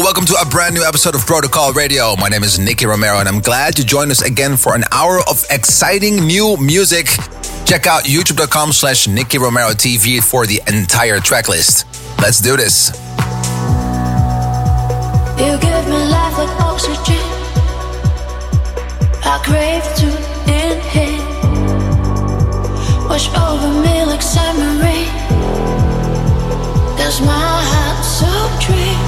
A brand new episode of Protocol Radio. My name is Nicky Romero, and I'm glad to join us again for an hour of exciting new music. Check out youtube.com slash Nicky Romero TV for the entire track list. Let's do this. You give me life like oxygen. I crave to inhale. Wash over me like summer rain. Cause my heart's so dream.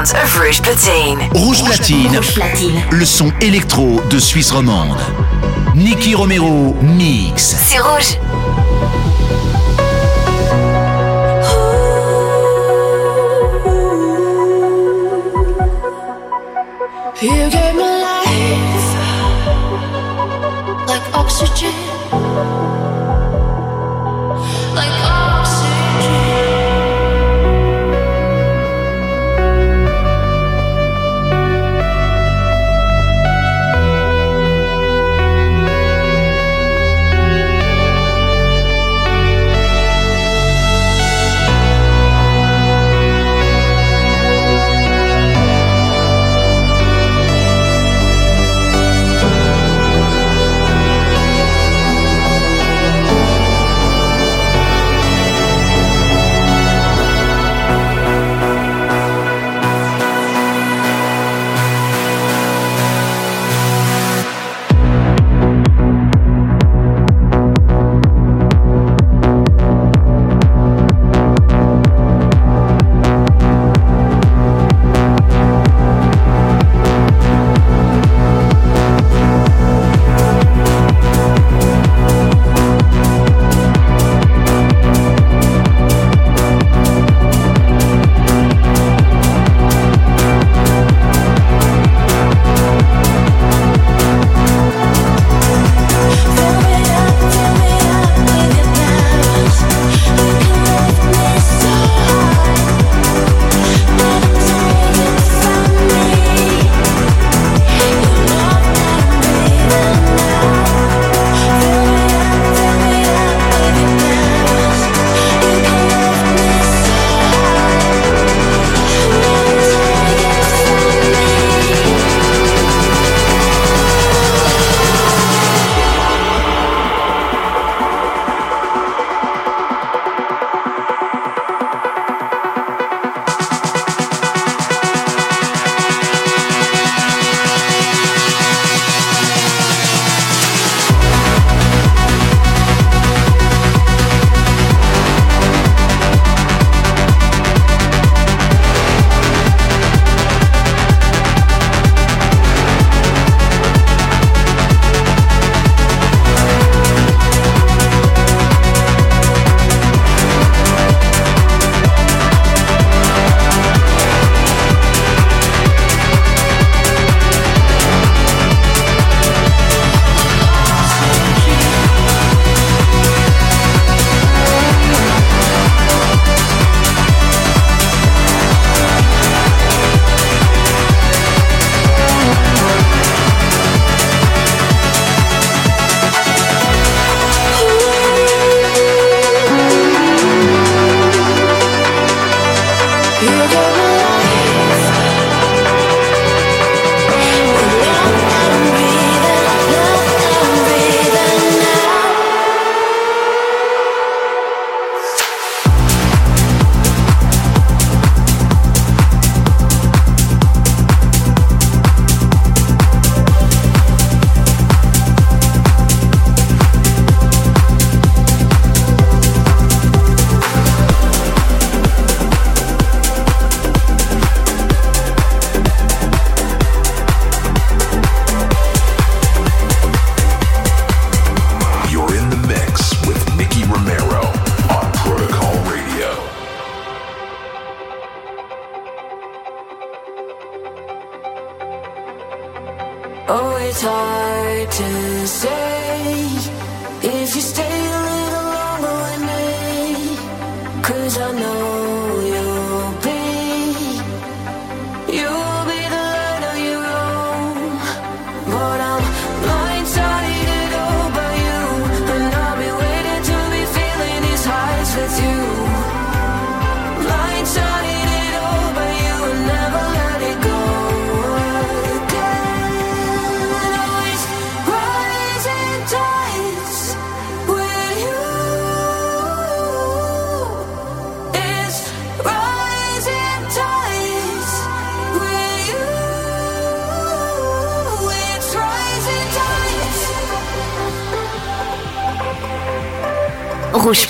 of Rouge Platine. Rouge Platine. Rouge Platine. Le son électro de Suisse romande. Nicky Romero mix. C'est rouge. You gave me life like oxygen.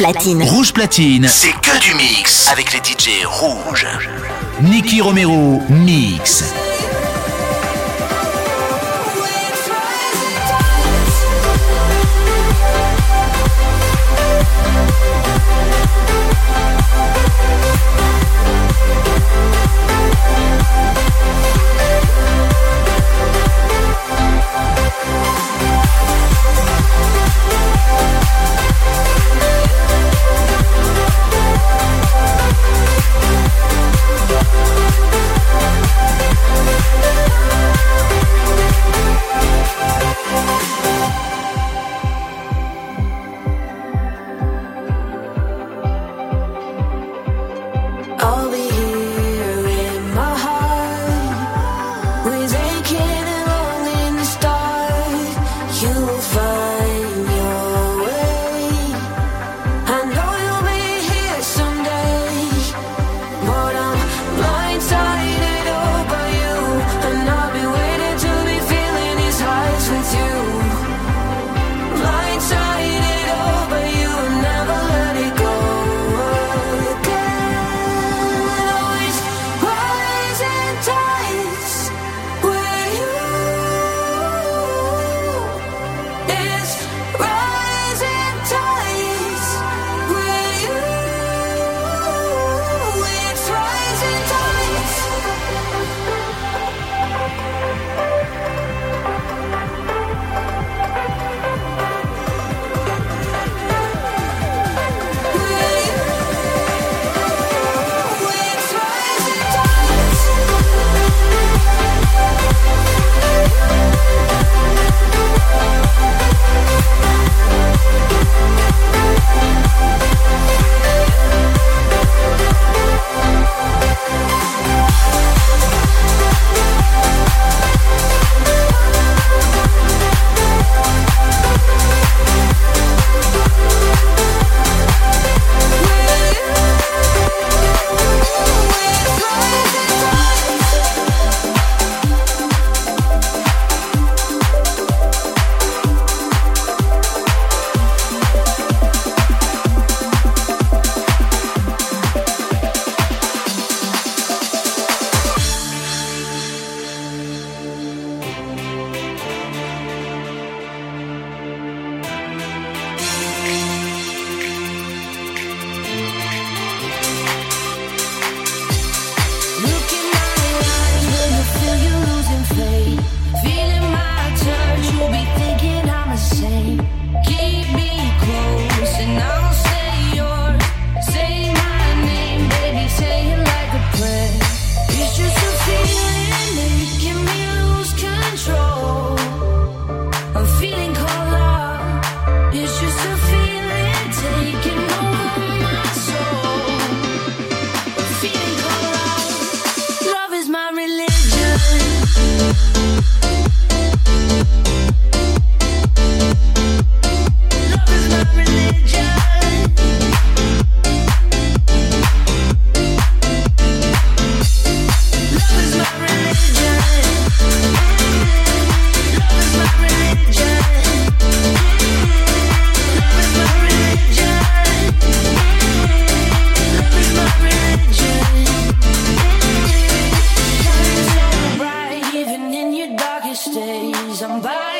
Platine. Rouge Platine, c'est que du mix avec les DJ rouges. Nicky Romero, mix. i'm somebody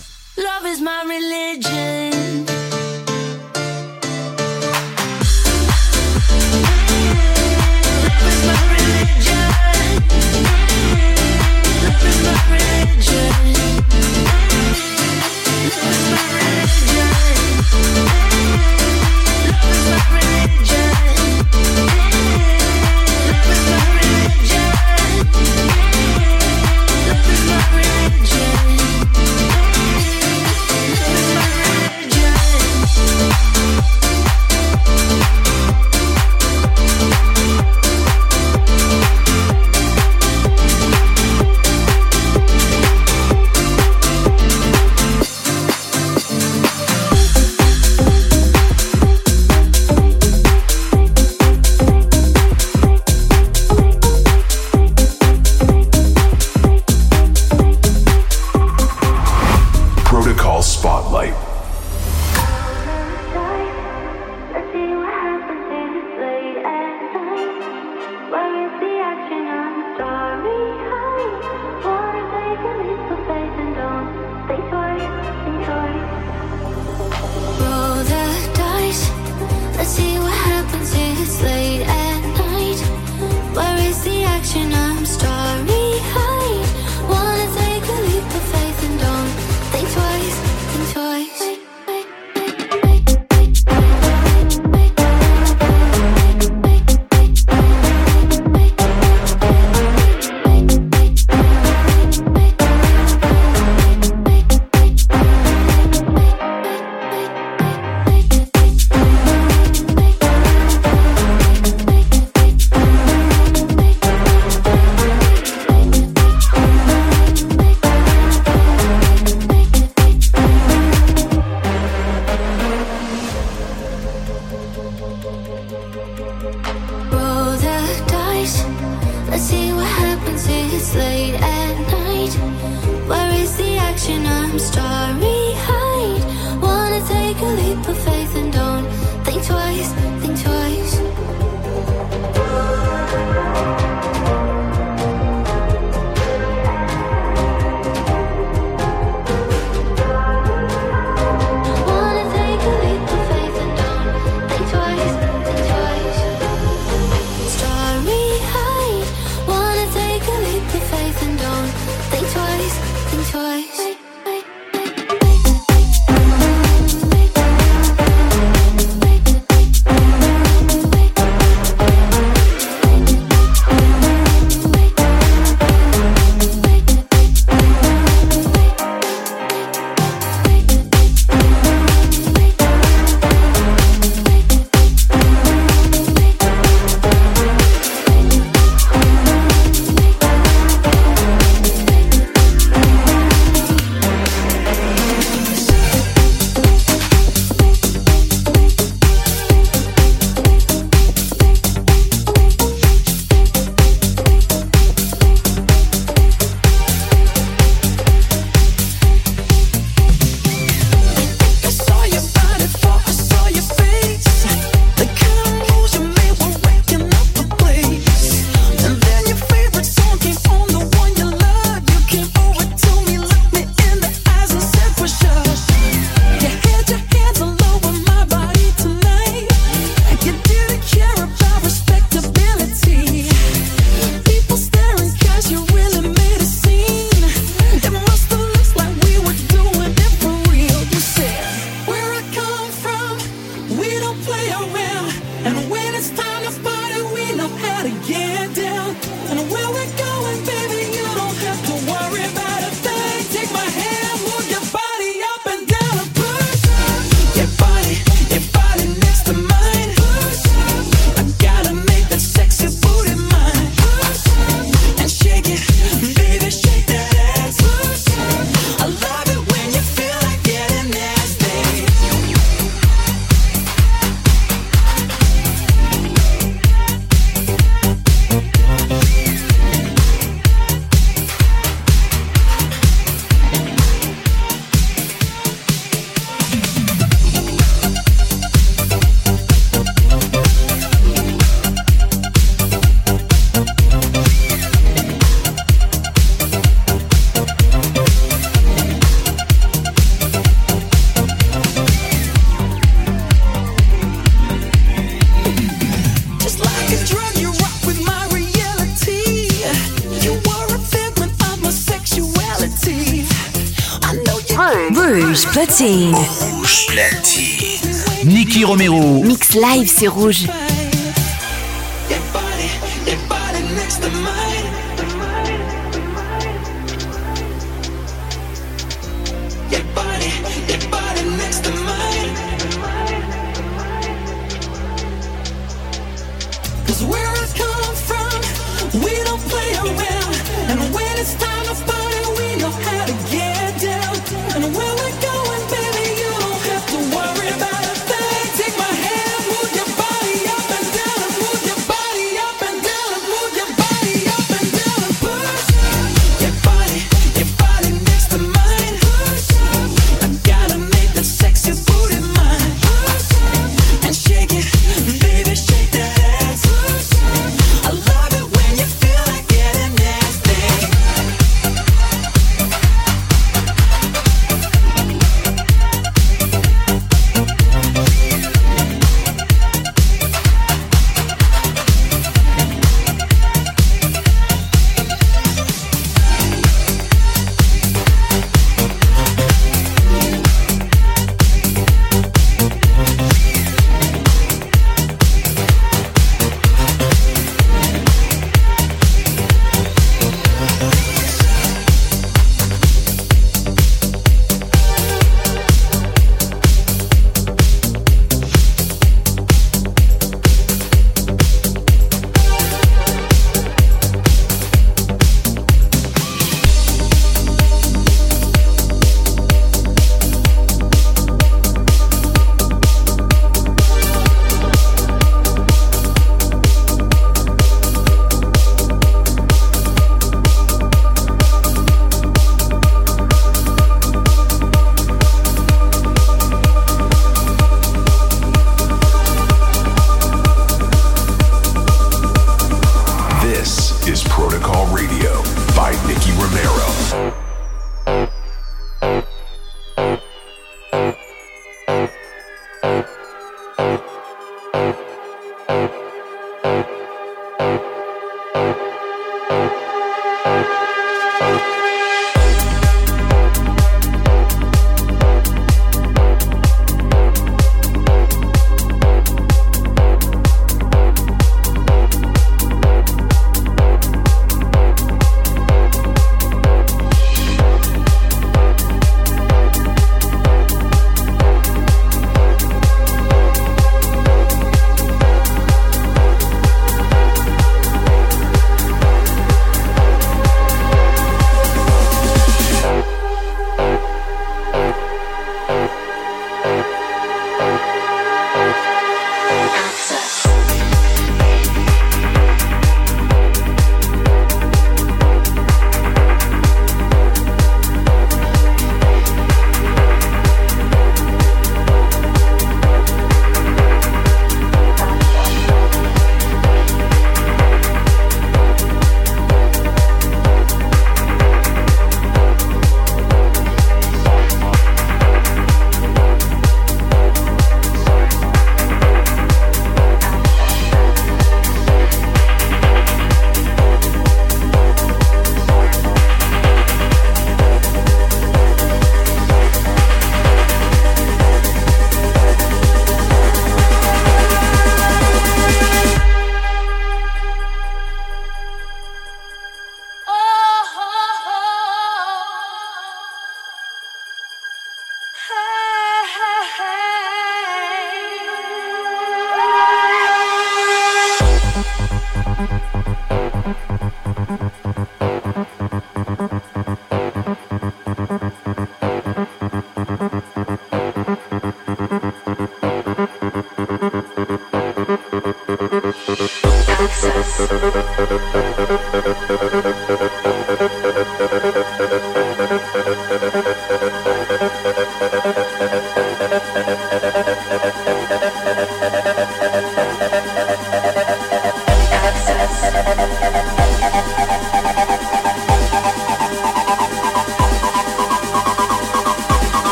C'est rouge.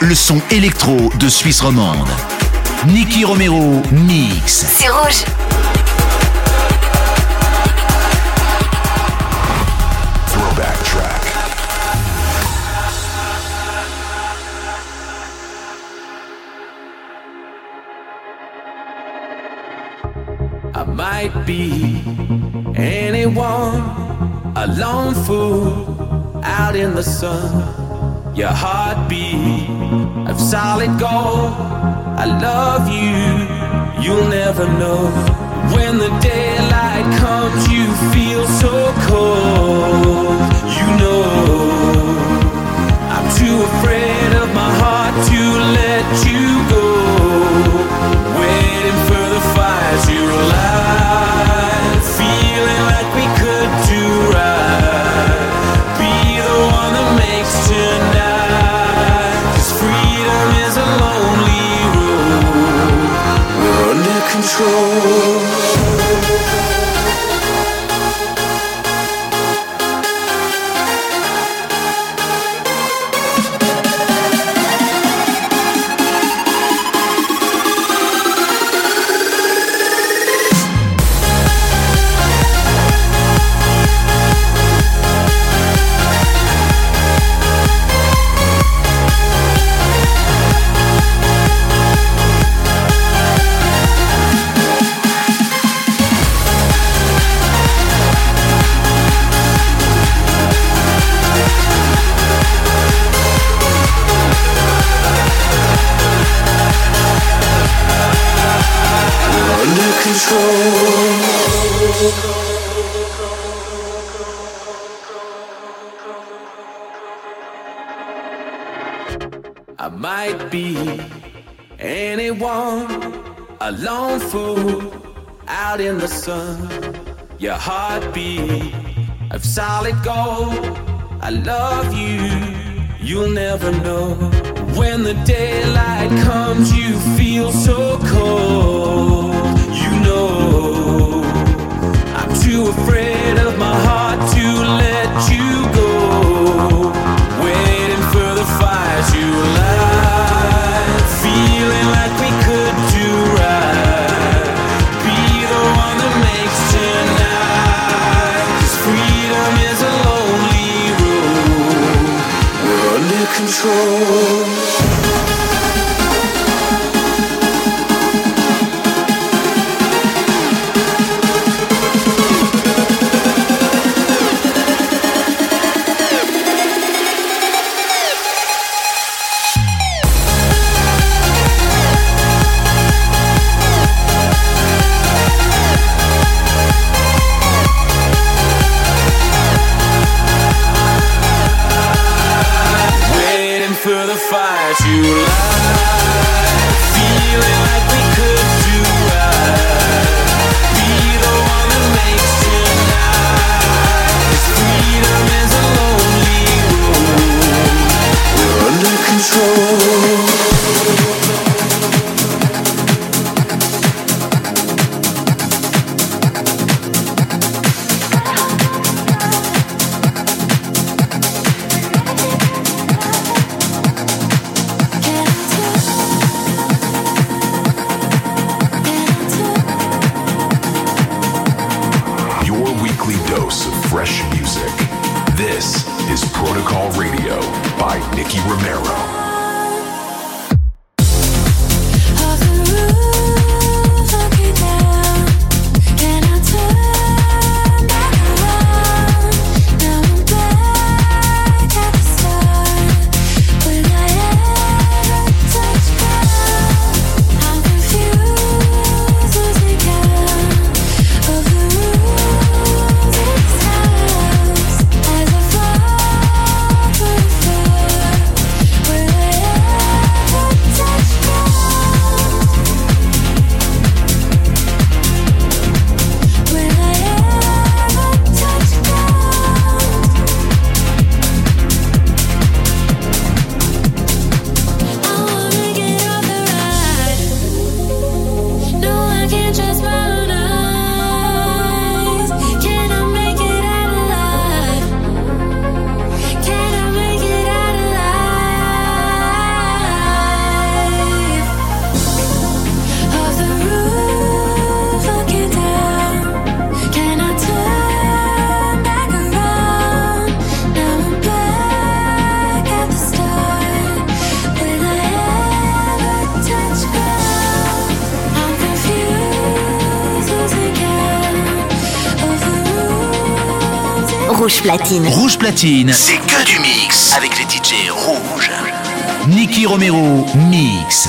Le son électro de Suisse romande. Nicky Romero mix. C'est rouge. Throwback track. I might be anyone, a lone fool out in the sun. Your heartbeat of solid gold. I love you, you'll never know. When the daylight comes, you feel so cold. Control. Solid gold. I love you, you'll never know. When the daylight comes, you feel so cold. You know, I'm too afraid of my heart to let you go. Platine. Rouge Platine, c'est que du mix avec les DJ rouges. Nicky Romero, mix.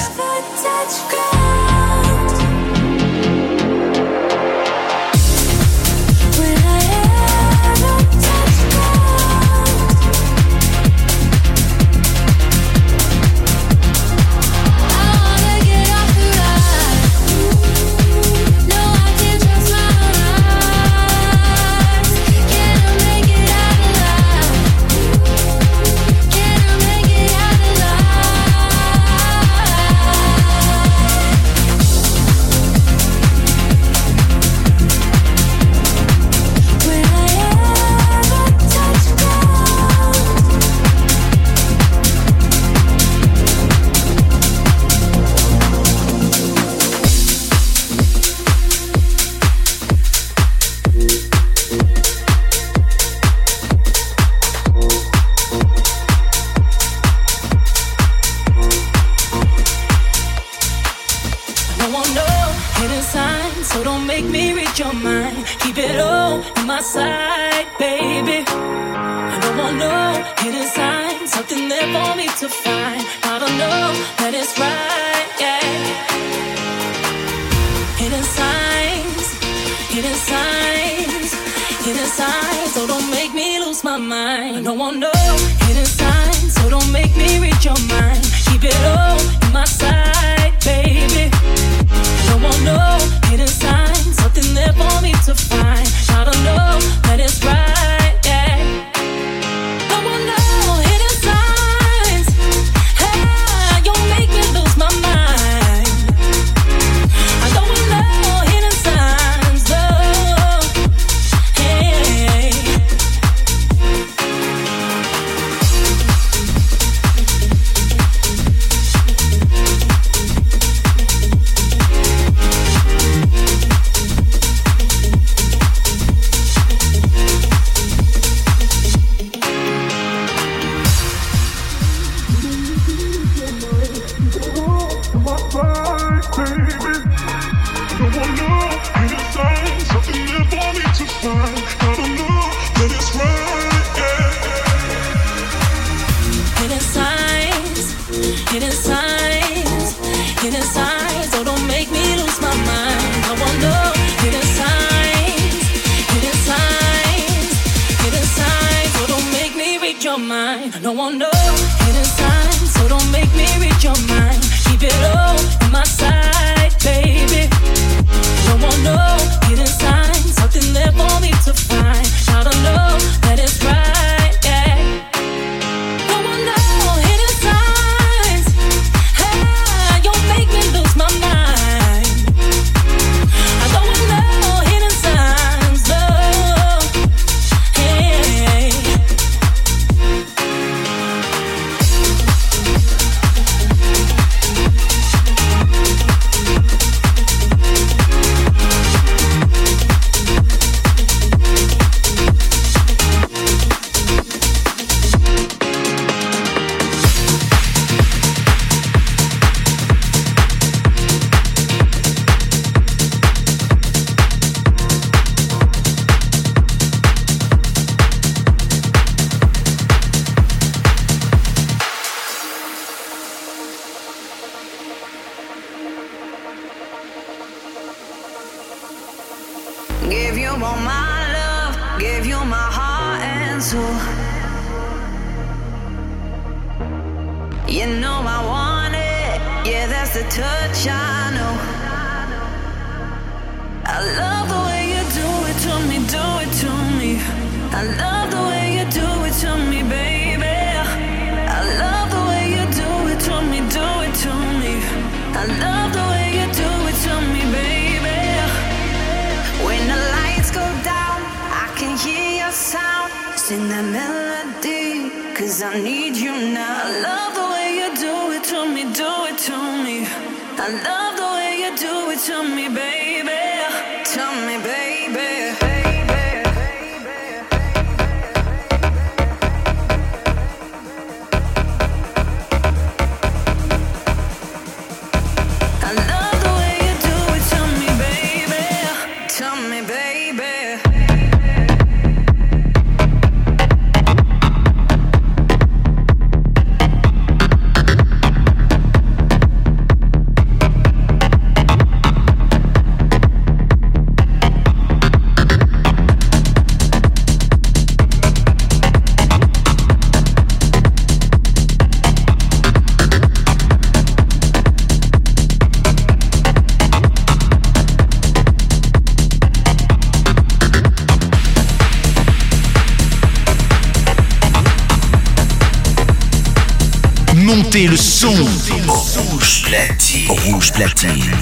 Cause I need you now. I love the way you do it to me, do it to me. I love the way you do it to me, baby.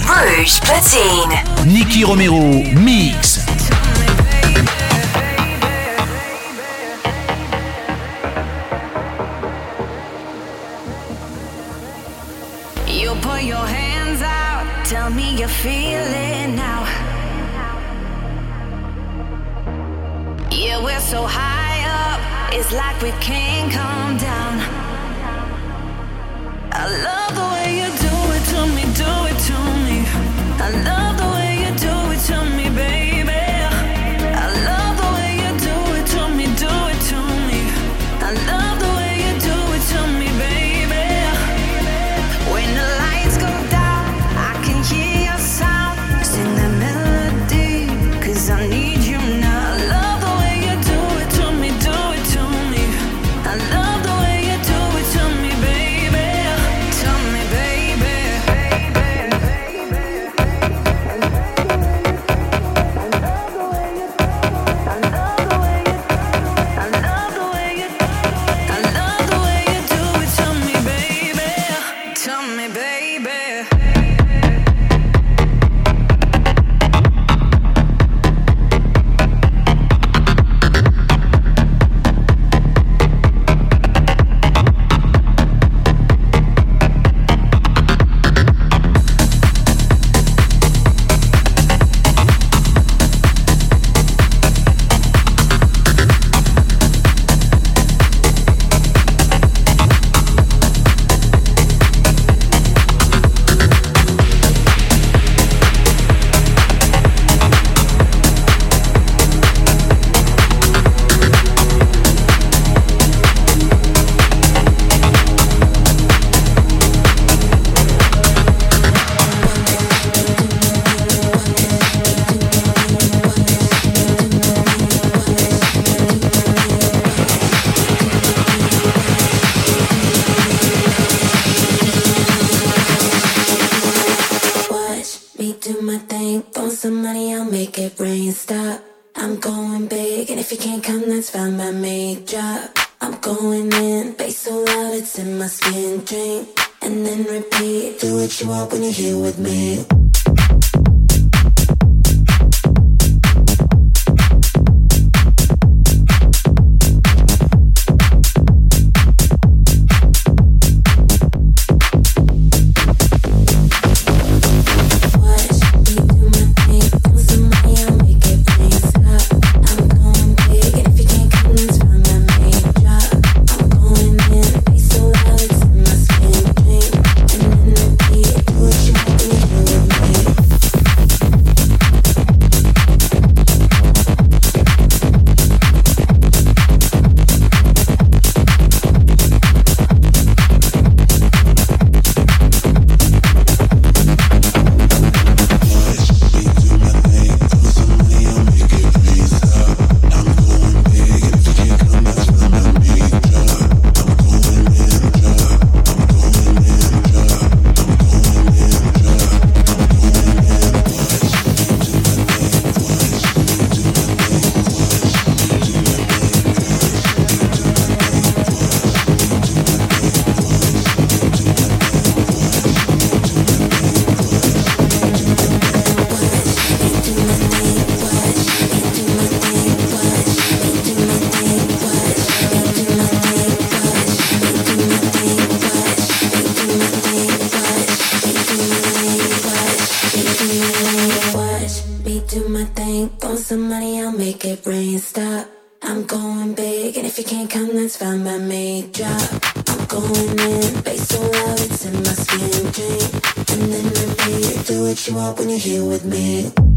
Rouge platine. Nicky Romero mix. Do my thing. Throw some money, I'll make it rain. Stop. I'm going big, and if you can't come, that's fine by me. Drop. I'm going in, bass so loud it's in my skin. Drink and then repeat. Do what you want when you're here with me. Watch me do my thing. Throw some money, I'll make it rain. Stop. I'm going big, and if you can't come, that's fine by me. Drop. I'm going in, bass so loud it's in my skin. And then repeat. Do what you want when you're here with me.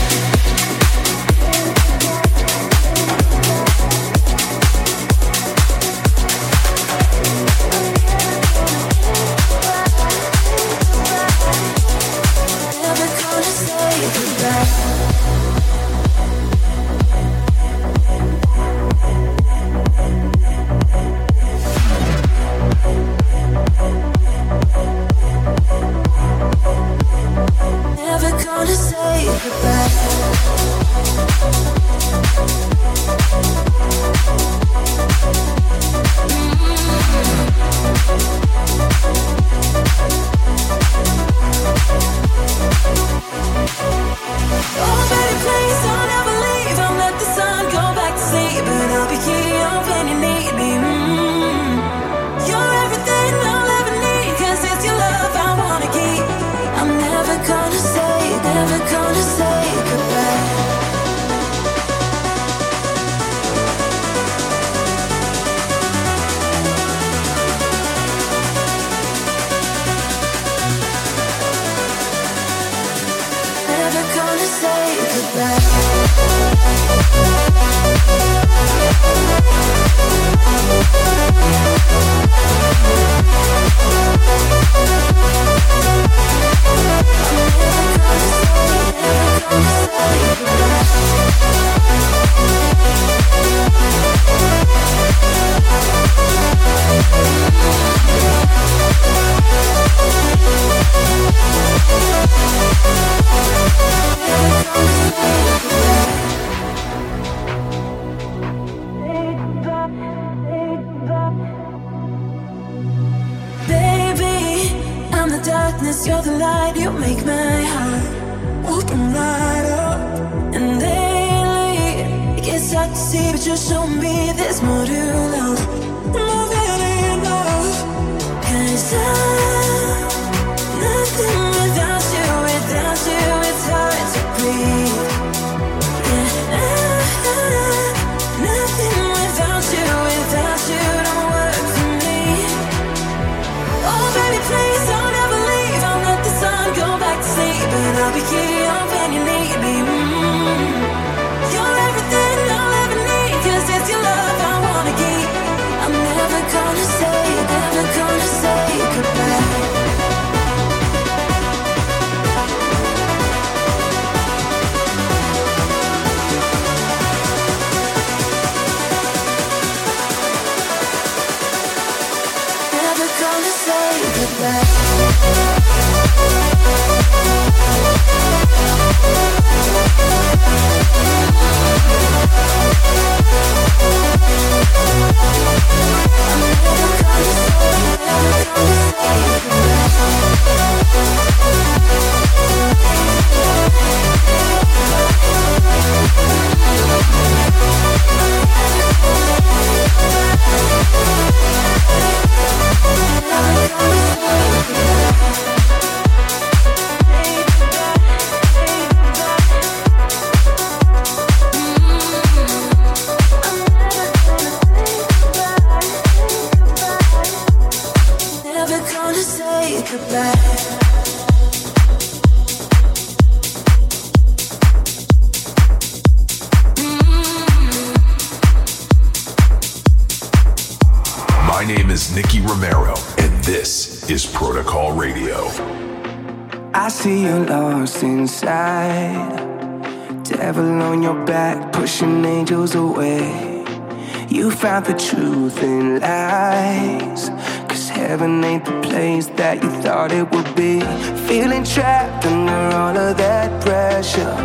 Found the truth in lies. Cause heaven ain't the place that you thought it would be. Feeling trapped under all of that pressure.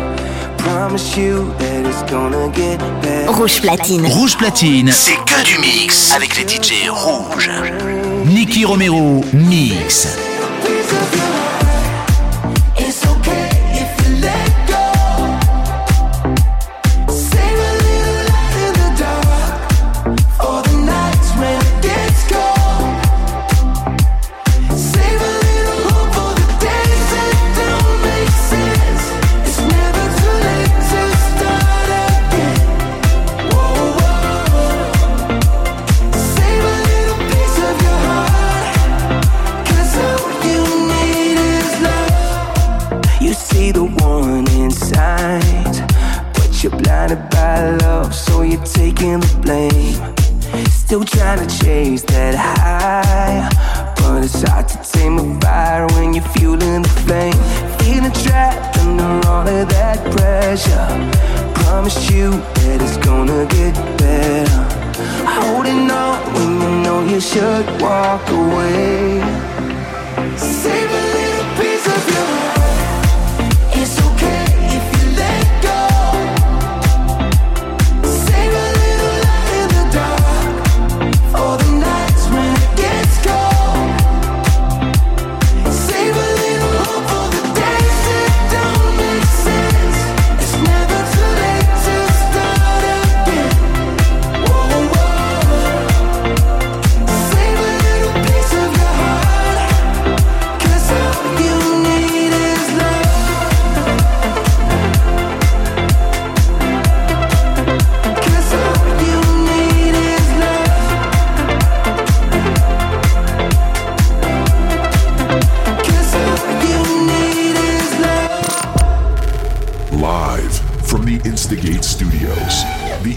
Promise you that it's gonna get better. Rouge platine. Rouge platine. C'est que du mix avec les DJ rouges. Nicky Romero mix. Still trying to chase that high. But it's hard to tame a fire when you're fueling the flame. Feeling trapped under all of that pressure. Promise you that it's gonna get better. Holding on when you know you should walk away.